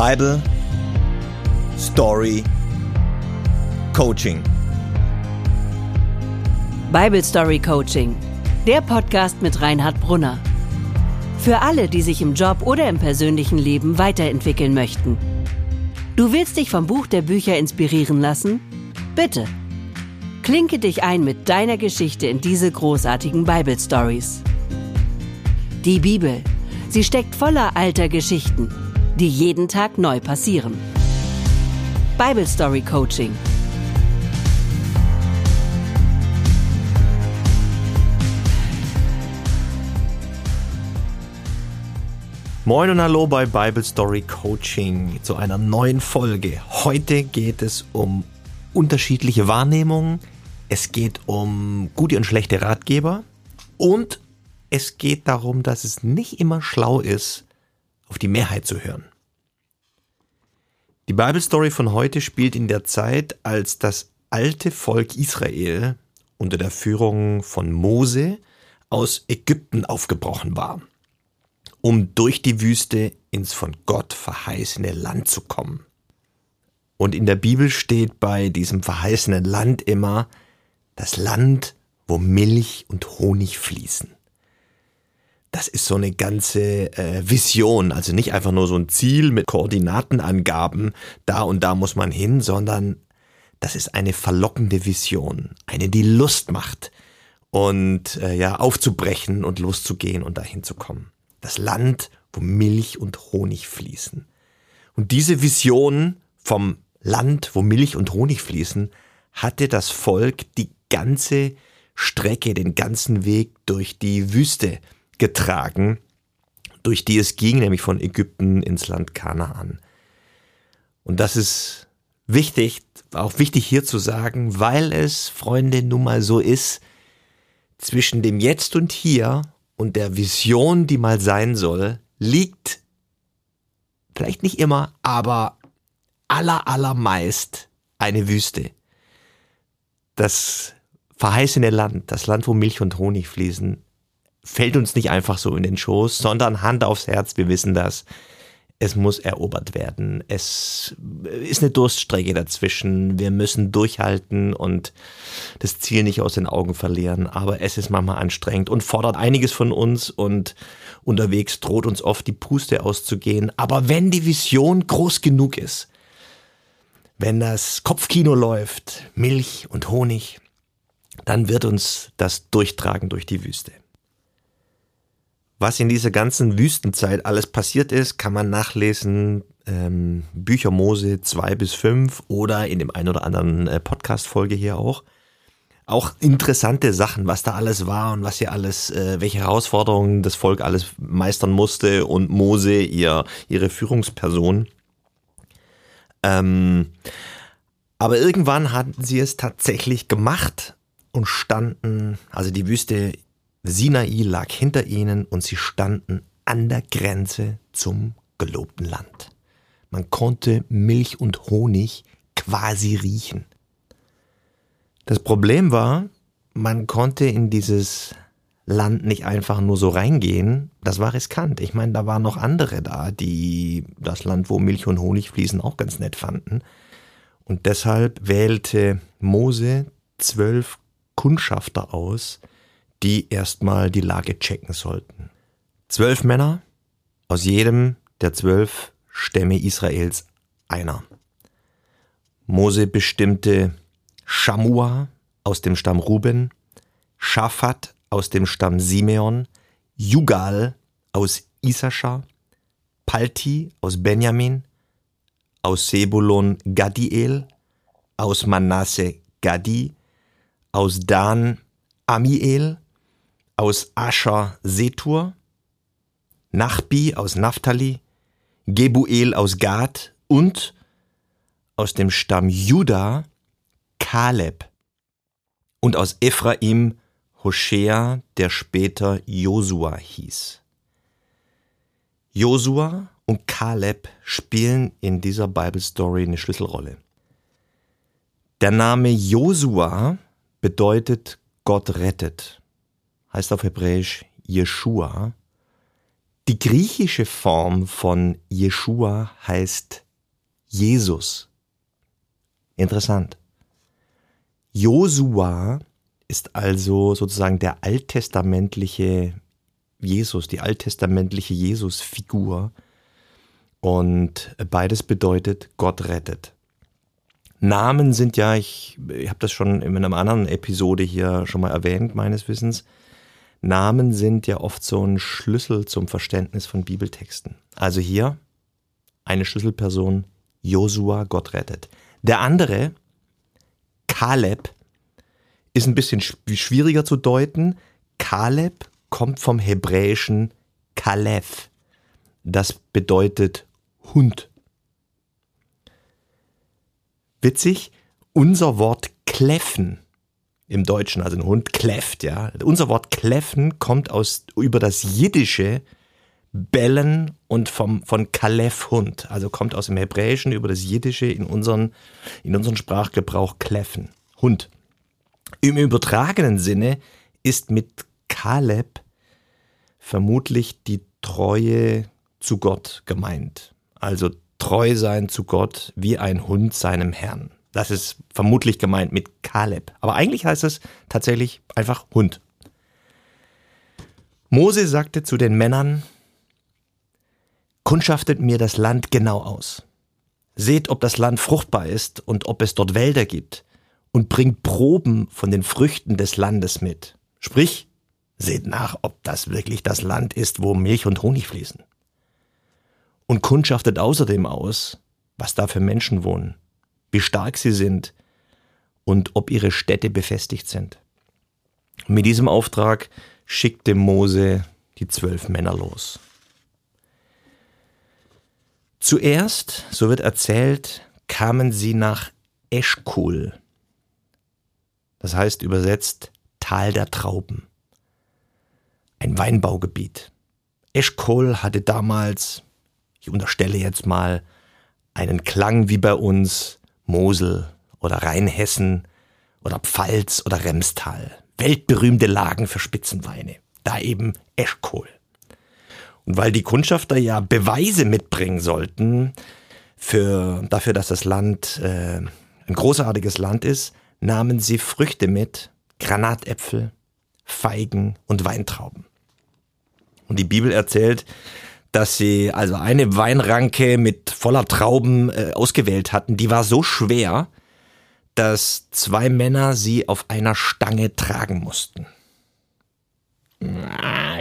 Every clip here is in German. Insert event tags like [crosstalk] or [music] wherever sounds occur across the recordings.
Bible Story Coaching. Bible Story Coaching, der Podcast mit Reinhard Brunner. Für alle, die sich im Job oder im persönlichen Leben weiterentwickeln möchten. Du willst dich vom Buch der Bücher inspirieren lassen? Bitte. Klinke dich ein mit deiner Geschichte in diese großartigen Bible Stories. Die Bibel. Sie steckt voller alter Geschichten, die jeden Tag neu passieren. Bible Story Coaching. Moin und hallo bei Bible Story Coaching zu einer neuen Folge. Heute geht es um unterschiedliche Wahrnehmungen, es geht um gute und schlechte Ratgeber und es geht darum, dass es nicht immer schlau ist, auf die Mehrheit zu hören. Die Bibelstory von heute spielt in der Zeit, als das alte Volk Israel unter der Führung von Mose aus Ägypten aufgebrochen war, um durch die Wüste ins von Gott verheißene Land zu kommen. Und in der Bibel steht bei diesem verheißenen Land immer das Land, wo Milch und Honig fließen das ist so eine ganze äh, Vision, also nicht einfach nur so ein Ziel mit Koordinatenangaben, da und da muss man hin, sondern das ist eine verlockende Vision, eine, die Lust macht und äh, ja aufzubrechen und loszugehen und dahin zu kommen. Das Land, wo Milch und Honig fließen. Und diese Vision vom Land, wo Milch und Honig fließen, hatte das Volk die ganze Strecke, den ganzen Weg durch die Wüste getragen, durch die es ging, nämlich von Ägypten ins Land Kanaan. Und das ist wichtig, auch wichtig hier zu sagen, weil es, Freunde, nun mal so ist, zwischen dem Jetzt und Hier und der Vision, die mal sein soll, liegt vielleicht nicht immer, aber aller, allermeist eine Wüste. Das verheißene Land, das Land, wo Milch und Honig fließen, fällt uns nicht einfach so in den Schoß, sondern Hand aufs Herz, wir wissen das. Es muss erobert werden. Es ist eine Durststrecke dazwischen. Wir müssen durchhalten und das Ziel nicht aus den Augen verlieren. Aber es ist manchmal anstrengend und fordert einiges von uns und unterwegs droht uns oft die Puste auszugehen. Aber wenn die Vision groß genug ist, wenn das Kopfkino läuft, Milch und Honig, dann wird uns das durchtragen durch die Wüste. Was in dieser ganzen Wüstenzeit alles passiert ist, kann man nachlesen. Ähm, Bücher Mose 2 bis 5 oder in dem einen oder anderen äh, Podcast-Folge hier auch. Auch interessante Sachen, was da alles war und was hier alles, äh, welche Herausforderungen das Volk alles meistern musste und Mose, ihr, ihre Führungsperson. Ähm, aber irgendwann hatten sie es tatsächlich gemacht und standen, also die Wüste Sinai lag hinter ihnen und sie standen an der Grenze zum gelobten Land. Man konnte Milch und Honig quasi riechen. Das Problem war, man konnte in dieses Land nicht einfach nur so reingehen. Das war riskant. Ich meine, da waren noch andere da, die das Land, wo Milch und Honig fließen, auch ganz nett fanden. Und deshalb wählte Mose zwölf Kundschafter aus, die erstmal die Lage checken sollten. Zwölf Männer, aus jedem der zwölf Stämme Israels einer. Mose bestimmte Shamua aus dem Stamm Ruben, Schafat aus dem Stamm Simeon, Jugal aus Issachar, Palti aus Benjamin, aus Sebulon Gadiel, aus Manasse Gadi, aus Dan Amiel, aus Ascher Setur, Nachbi aus Naphtali, Gebuel aus Gad und aus dem Stamm Juda Kaleb und aus Ephraim Hoshea, der später Josua hieß. Josua und Kaleb spielen in dieser Bible Story eine Schlüsselrolle. Der Name Josua bedeutet Gott rettet heißt auf Hebräisch Jeshua. Die griechische Form von Jeshua heißt Jesus. Interessant. Josua ist also sozusagen der alttestamentliche Jesus, die alttestamentliche Jesus-Figur. Und beides bedeutet, Gott rettet. Namen sind ja, ich, ich habe das schon in einer anderen Episode hier schon mal erwähnt, meines Wissens. Namen sind ja oft so ein Schlüssel zum Verständnis von Bibeltexten. Also hier eine Schlüsselperson, Josua, Gott rettet. Der andere, Kaleb, ist ein bisschen schwieriger zu deuten. Kaleb kommt vom hebräischen Kalef. Das bedeutet Hund. Witzig, unser Wort kläffen im Deutschen, also ein Hund kläfft, ja. Unser Wort kläffen kommt aus, über das Jiddische bellen und vom, von Kalef Hund, also kommt aus dem Hebräischen über das Jiddische in unseren, in unseren Sprachgebrauch kläffen. Hund. Im übertragenen Sinne ist mit Kaleb vermutlich die Treue zu Gott gemeint. Also treu sein zu Gott wie ein Hund seinem Herrn. Das ist vermutlich gemeint mit Kaleb. Aber eigentlich heißt es tatsächlich einfach Hund. Mose sagte zu den Männern, Kundschaftet mir das Land genau aus. Seht, ob das Land fruchtbar ist und ob es dort Wälder gibt, und bringt Proben von den Früchten des Landes mit. Sprich, seht nach, ob das wirklich das Land ist, wo Milch und Honig fließen. Und kundschaftet außerdem aus, was da für Menschen wohnen, wie stark sie sind und ob ihre Städte befestigt sind. mit diesem Auftrag schickte Mose die zwölf Männer los. Zuerst, so wird erzählt, kamen sie nach Eschkol, das heißt übersetzt Tal der Trauben. Ein Weinbaugebiet. Eschkol hatte damals, ich unterstelle jetzt mal, einen Klang wie bei uns Mosel oder Rheinhessen oder Pfalz oder Remstal. Weltberühmte Lagen für Spitzenweine. Da eben Eschkol. Und weil die Kundschafter ja Beweise mitbringen sollten für, dafür, dass das Land äh, ein großartiges Land ist, nahmen sie Früchte mit, Granatäpfel, Feigen und Weintrauben. Und die Bibel erzählt, dass sie also eine Weinranke mit voller Trauben äh, ausgewählt hatten, die war so schwer, dass zwei Männer sie auf einer Stange tragen mussten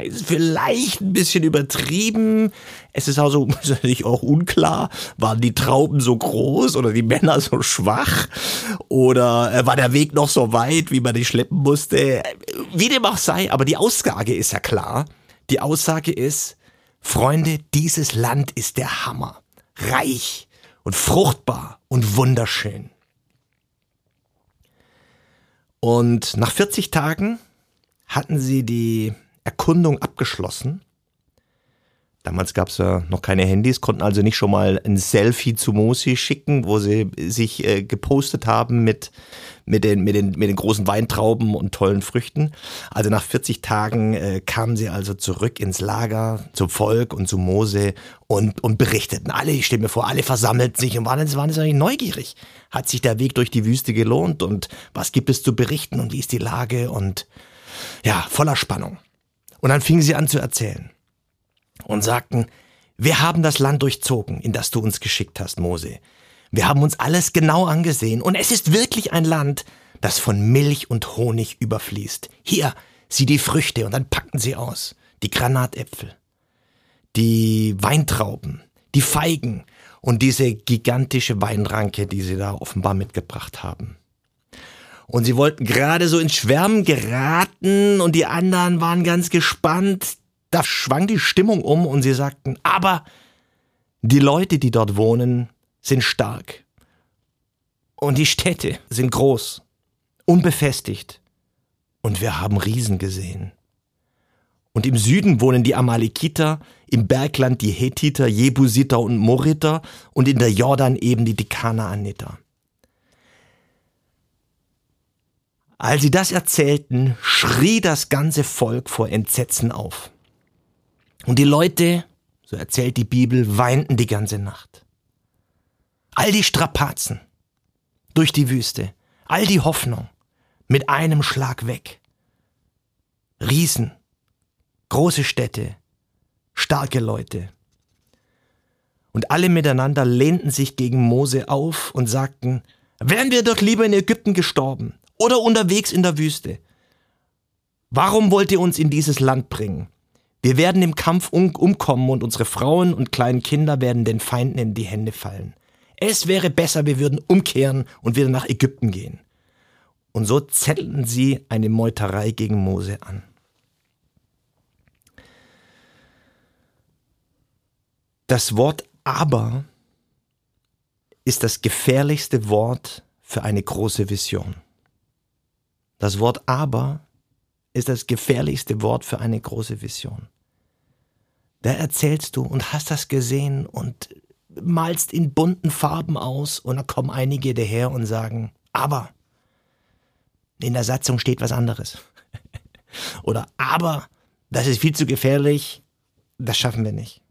ist vielleicht ein bisschen übertrieben. Es ist also [laughs] natürlich auch unklar, waren die Trauben so groß oder die Männer so schwach oder äh, war der Weg noch so weit, wie man die schleppen musste. Wie dem auch sei, aber die Aussage ist ja klar. Die Aussage ist, Freunde, dieses Land ist der Hammer. Reich und fruchtbar und wunderschön. Und nach 40 Tagen hatten sie die Erkundung abgeschlossen. Damals gab es ja noch keine Handys, konnten also nicht schon mal ein Selfie zu Mosi schicken, wo sie sich äh, gepostet haben mit, mit, den, mit, den, mit den großen Weintrauben und tollen Früchten. Also nach 40 Tagen äh, kamen sie also zurück ins Lager zum Volk und zu Mose und, und berichteten. Alle, ich stelle mir vor, alle versammelten sich und waren, waren jetzt neugierig. Hat sich der Weg durch die Wüste gelohnt und was gibt es zu berichten und wie ist die Lage und ja, voller Spannung. Und dann fingen sie an zu erzählen und sagten, wir haben das Land durchzogen, in das du uns geschickt hast, Mose. Wir haben uns alles genau angesehen und es ist wirklich ein Land, das von Milch und Honig überfließt. Hier, sieh die Früchte und dann packten sie aus. Die Granatäpfel, die Weintrauben, die Feigen und diese gigantische Weinranke, die sie da offenbar mitgebracht haben. Und sie wollten gerade so ins Schwärmen geraten und die anderen waren ganz gespannt. Da schwang die Stimmung um und sie sagten, aber die Leute, die dort wohnen, sind stark. Und die Städte sind groß, unbefestigt. Und wir haben Riesen gesehen. Und im Süden wohnen die Amalekiter, im Bergland die Hethiter, Jebusiter und Moriter und in der Jordan eben die Dekanaaniter. Als sie das erzählten, schrie das ganze Volk vor Entsetzen auf. Und die Leute, so erzählt die Bibel, weinten die ganze Nacht. All die Strapazen durch die Wüste, all die Hoffnung mit einem Schlag weg. Riesen, große Städte, starke Leute. Und alle miteinander lehnten sich gegen Mose auf und sagten, wären wir doch lieber in Ägypten gestorben oder unterwegs in der Wüste. Warum wollt ihr uns in dieses Land bringen? Wir werden im Kampf um umkommen und unsere Frauen und kleinen Kinder werden den Feinden in die Hände fallen. Es wäre besser, wir würden umkehren und wieder nach Ägypten gehen. Und so zettelten sie eine Meuterei gegen Mose an. Das Wort aber ist das gefährlichste Wort für eine große Vision. Das Wort aber ist das gefährlichste Wort für eine große Vision. Da erzählst du und hast das gesehen und malst in bunten Farben aus und da kommen einige daher und sagen, aber in der Satzung steht was anderes. [laughs] Oder aber das ist viel zu gefährlich, das schaffen wir nicht.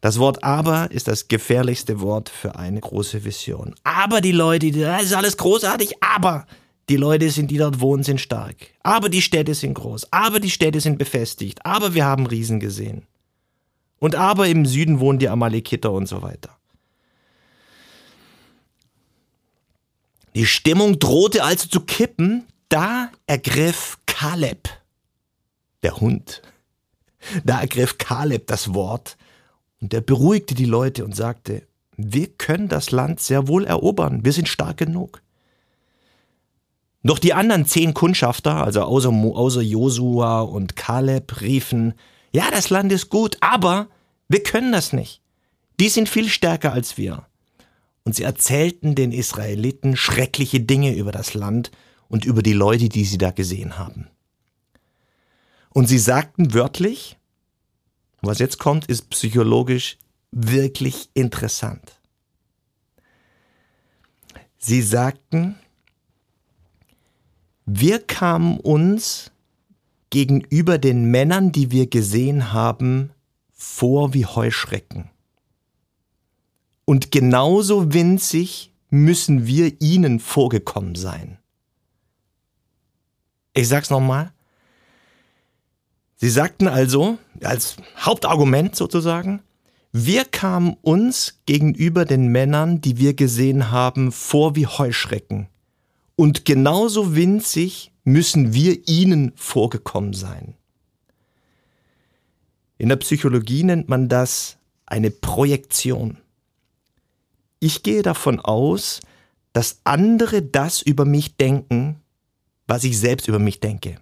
Das Wort aber ist das gefährlichste Wort für eine große Vision. Aber die Leute, das ist alles großartig, aber die Leute sind, die dort wohnen, sind stark. Aber die Städte sind groß. Aber die Städte sind befestigt. Aber wir haben Riesen gesehen. Und aber im Süden wohnen die Amalekiter und so weiter. Die Stimmung drohte also zu kippen, da ergriff Kaleb, der Hund, da ergriff Kaleb das Wort und er beruhigte die Leute und sagte, wir können das Land sehr wohl erobern, wir sind stark genug. Doch die anderen zehn Kundschafter, also außer, außer Josua und Kaleb, riefen, ja, das Land ist gut, aber wir können das nicht. Die sind viel stärker als wir. Und sie erzählten den Israeliten schreckliche Dinge über das Land und über die Leute, die sie da gesehen haben. Und sie sagten wörtlich, was jetzt kommt, ist psychologisch wirklich interessant. Sie sagten, wir kamen uns gegenüber den Männern, die wir gesehen haben, vor wie Heuschrecken. Und genauso winzig müssen wir ihnen vorgekommen sein. Ich sag's nochmal. Sie sagten also, als Hauptargument sozusagen, wir kamen uns gegenüber den Männern, die wir gesehen haben, vor wie Heuschrecken. Und genauso winzig müssen wir ihnen vorgekommen sein. In der Psychologie nennt man das eine Projektion. Ich gehe davon aus, dass andere das über mich denken, was ich selbst über mich denke.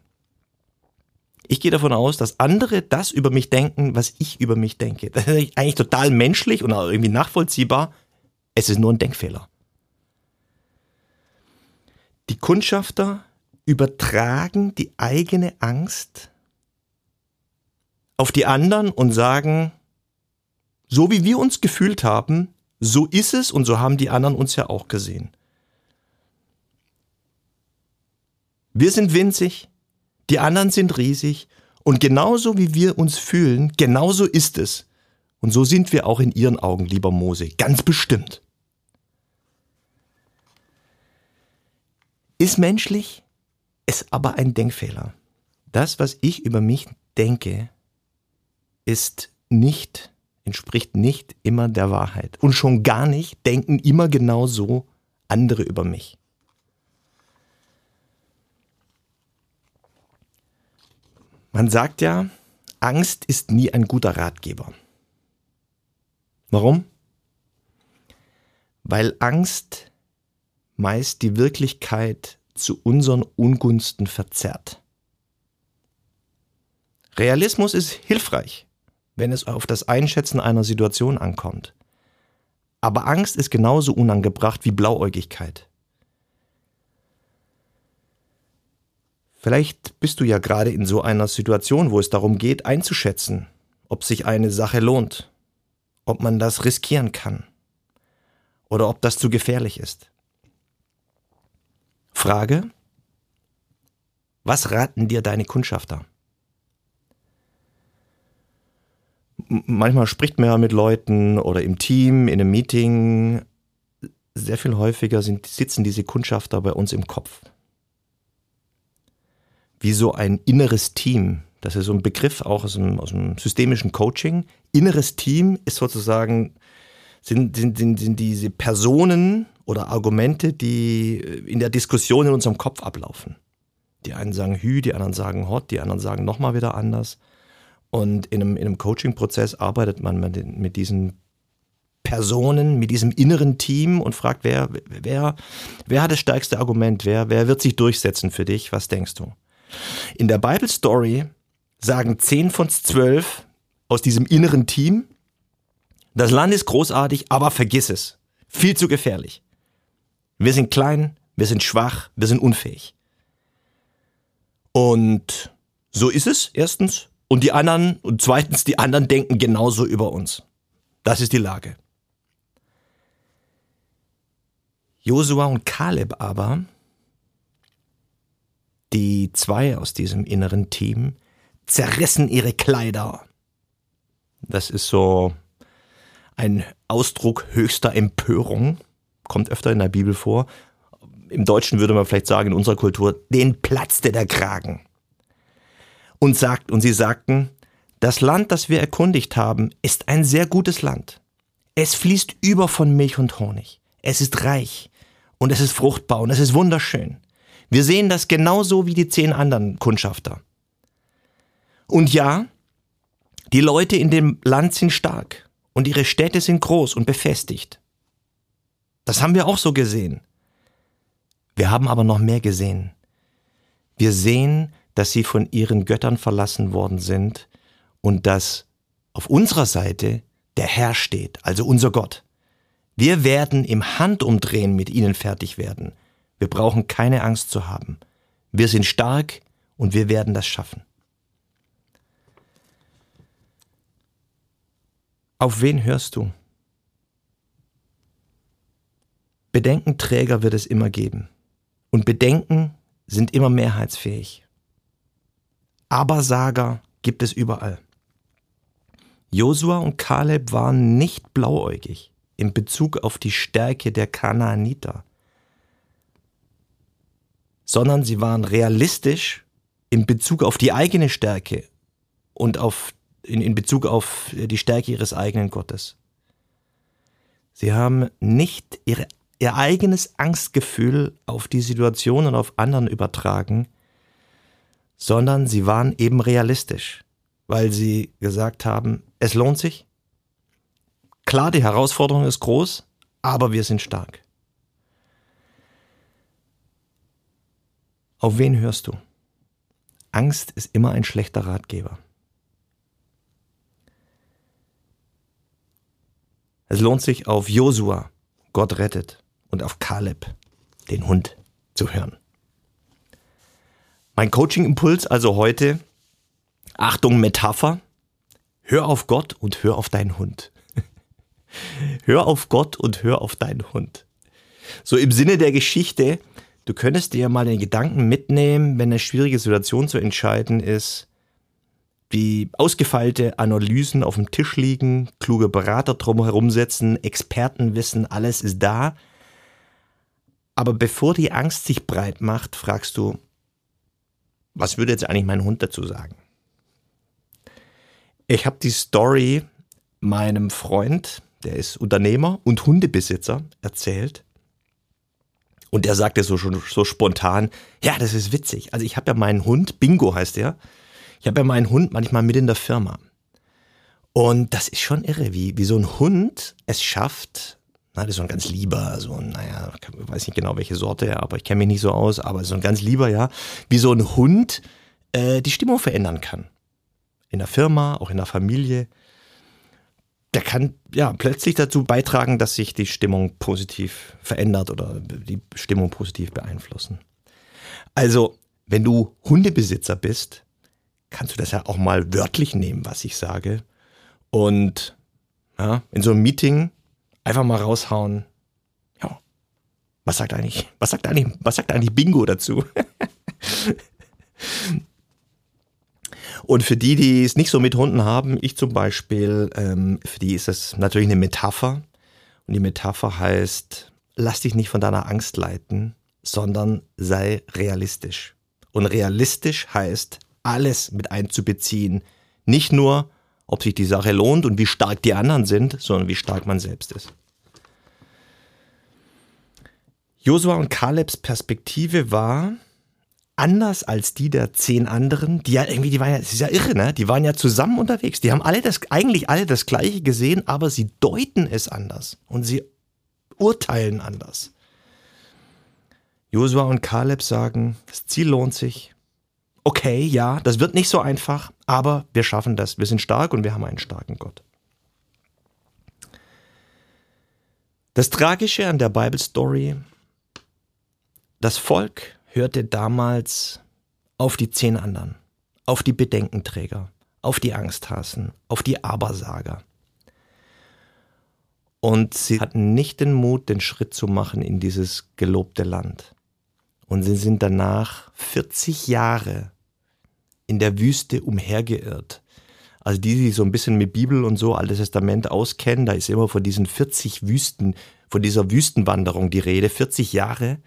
Ich gehe davon aus, dass andere das über mich denken, was ich über mich denke. Das ist eigentlich total menschlich und auch irgendwie nachvollziehbar. Es ist nur ein Denkfehler. Die Kundschafter übertragen die eigene Angst auf die anderen und sagen, so wie wir uns gefühlt haben, so ist es und so haben die anderen uns ja auch gesehen. Wir sind winzig, die anderen sind riesig und genauso wie wir uns fühlen, genauso ist es. Und so sind wir auch in ihren Augen, lieber Mose, ganz bestimmt. Ist menschlich, ist aber ein Denkfehler. Das, was ich über mich denke, ist nicht, entspricht nicht immer der Wahrheit. Und schon gar nicht denken immer genau so andere über mich. Man sagt ja, Angst ist nie ein guter Ratgeber. Warum? Weil Angst meist die Wirklichkeit zu unseren Ungunsten verzerrt. Realismus ist hilfreich, wenn es auf das Einschätzen einer Situation ankommt. Aber Angst ist genauso unangebracht wie Blauäugigkeit. Vielleicht bist du ja gerade in so einer Situation, wo es darum geht, einzuschätzen, ob sich eine Sache lohnt, ob man das riskieren kann oder ob das zu gefährlich ist. Frage, was raten dir deine Kundschafter? manchmal spricht man ja mit Leuten oder im Team, in einem Meeting. Sehr viel häufiger sind, sitzen diese Kundschafter bei uns im Kopf. Wie so ein inneres Team. Das ist so ein Begriff auch aus dem, aus dem systemischen Coaching. Inneres Team ist sozusagen, sind, sind, sind, sind diese Personen oder Argumente, die in der Diskussion in unserem Kopf ablaufen. Die einen sagen Hü, die anderen sagen Hot, die anderen sagen nochmal wieder anders. Und in einem, in einem Coaching-Prozess arbeitet man mit, mit diesen Personen, mit diesem inneren Team und fragt, wer, wer, wer hat das stärkste Argument? Wer, wer wird sich durchsetzen für dich? Was denkst du? In der Bible Story sagen zehn von zwölf aus diesem inneren Team, das Land ist großartig, aber vergiss es. Viel zu gefährlich. Wir sind klein, wir sind schwach, wir sind unfähig. Und so ist es, erstens. Und die anderen, und zweitens, die anderen denken genauso über uns. Das ist die Lage. Josua und Kaleb aber, die zwei aus diesem inneren Team, zerrissen ihre Kleider. Das ist so ein Ausdruck höchster Empörung, kommt öfter in der Bibel vor. Im Deutschen würde man vielleicht sagen, in unserer Kultur, den platzte der Kragen und sagt, und sie sagten, das Land, das wir erkundigt haben, ist ein sehr gutes Land. Es fließt über von Milch und Honig. Es ist reich und es ist fruchtbar und es ist wunderschön. Wir sehen das genauso wie die zehn anderen Kundschafter. Und ja, die Leute in dem Land sind stark und ihre Städte sind groß und befestigt. Das haben wir auch so gesehen. Wir haben aber noch mehr gesehen. Wir sehen, dass sie von ihren Göttern verlassen worden sind und dass auf unserer Seite der Herr steht, also unser Gott. Wir werden im Handumdrehen mit ihnen fertig werden. Wir brauchen keine Angst zu haben. Wir sind stark und wir werden das schaffen. Auf wen hörst du? Bedenkenträger wird es immer geben. Und Bedenken sind immer mehrheitsfähig. Abersager gibt es überall. Josua und Kaleb waren nicht blauäugig in Bezug auf die Stärke der Kanaaniter, sondern sie waren realistisch in Bezug auf die eigene Stärke und auf, in, in Bezug auf die Stärke ihres eigenen Gottes. Sie haben nicht ihre, ihr eigenes Angstgefühl auf die Situation und auf anderen übertragen, sondern sie waren eben realistisch, weil sie gesagt haben, es lohnt sich. Klar, die Herausforderung ist groß, aber wir sind stark. Auf wen hörst du? Angst ist immer ein schlechter Ratgeber. Es lohnt sich auf Josua, Gott rettet, und auf Kaleb, den Hund, zu hören. Mein Coaching-Impuls also heute, Achtung, Metapher, hör auf Gott und hör auf deinen Hund. [laughs] hör auf Gott und hör auf deinen Hund. So im Sinne der Geschichte, du könntest dir mal den Gedanken mitnehmen, wenn eine schwierige Situation zu entscheiden ist, wie ausgefeilte Analysen auf dem Tisch liegen, kluge Berater drumherum sitzen, Experten wissen, alles ist da. Aber bevor die Angst sich breit macht, fragst du, was würde jetzt eigentlich mein Hund dazu sagen? Ich habe die Story meinem Freund, der ist Unternehmer und Hundebesitzer, erzählt. Und der sagte so, schon so spontan, ja, das ist witzig. Also ich habe ja meinen Hund, Bingo heißt der, ich habe ja meinen Hund manchmal mit in der Firma. Und das ist schon irre, wie, wie so ein Hund es schafft, na, das ist so ein ganz lieber, so ein, naja, ich weiß nicht genau welche Sorte, aber ich kenne mich nicht so aus, aber so ein ganz lieber, ja, wie so ein Hund äh, die Stimmung verändern kann. In der Firma, auch in der Familie. Der kann ja plötzlich dazu beitragen, dass sich die Stimmung positiv verändert oder die Stimmung positiv beeinflussen. Also, wenn du Hundebesitzer bist, kannst du das ja auch mal wörtlich nehmen, was ich sage. Und ja, in so einem Meeting Einfach mal raushauen. Ja. Was sagt eigentlich, was sagt eigentlich, was sagt eigentlich Bingo dazu? Und für die, die es nicht so mit Hunden haben, ich zum Beispiel, ähm, für die ist es natürlich eine Metapher. Und die Metapher heißt, lass dich nicht von deiner Angst leiten, sondern sei realistisch. Und realistisch heißt, alles mit einzubeziehen. Nicht nur, ob sich die Sache lohnt und wie stark die anderen sind, sondern wie stark man selbst ist. Josua und Kalebs Perspektive war anders als die der zehn anderen, die ja irgendwie, die waren ja, das ist ja irre, ne? Die waren ja zusammen unterwegs. Die haben alle das, eigentlich alle das Gleiche gesehen, aber sie deuten es anders und sie urteilen anders. Josua und Kaleb sagen, das Ziel lohnt sich, okay, ja, das wird nicht so einfach, aber wir schaffen das. Wir sind stark und wir haben einen starken Gott. Das Tragische an der Bible Story, das Volk hörte damals auf die zehn anderen, auf die Bedenkenträger, auf die Angsthasen, auf die Abersager. Und sie hatten nicht den Mut, den Schritt zu machen in dieses gelobte Land. Und sie sind danach 40 Jahre in der Wüste umhergeirrt. Also die, die so ein bisschen mit Bibel und so Altes Testament auskennen, da ist immer von diesen 40 Wüsten, von dieser Wüstenwanderung die Rede, 40 Jahre.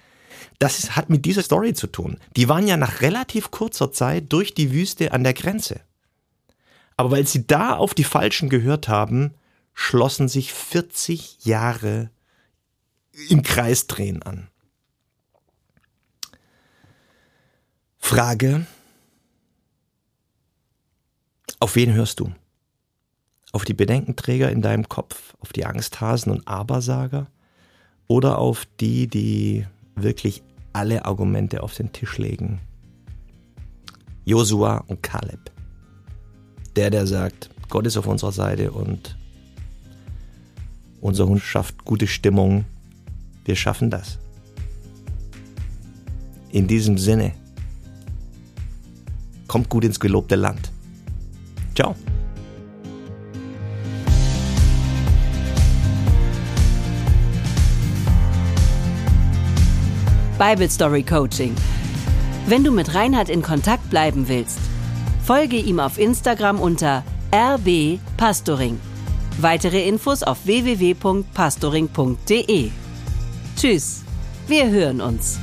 Das ist, hat mit dieser Story zu tun. Die waren ja nach relativ kurzer Zeit durch die Wüste an der Grenze. Aber weil sie da auf die Falschen gehört haben, schlossen sich 40 Jahre im Kreisdrehen an. Frage, auf wen hörst du? Auf die Bedenkenträger in deinem Kopf, auf die Angsthasen und Abersager oder auf die, die wirklich alle Argumente auf den Tisch legen? Josua und Kaleb. Der, der sagt, Gott ist auf unserer Seite und unser Hund schafft gute Stimmung. Wir schaffen das. In diesem Sinne, kommt gut ins gelobte Land. Ciao. Bible Story Coaching. Wenn du mit Reinhard in Kontakt bleiben willst, folge ihm auf Instagram unter rbpastoring. Weitere Infos auf www.pastoring.de. Tschüss, wir hören uns.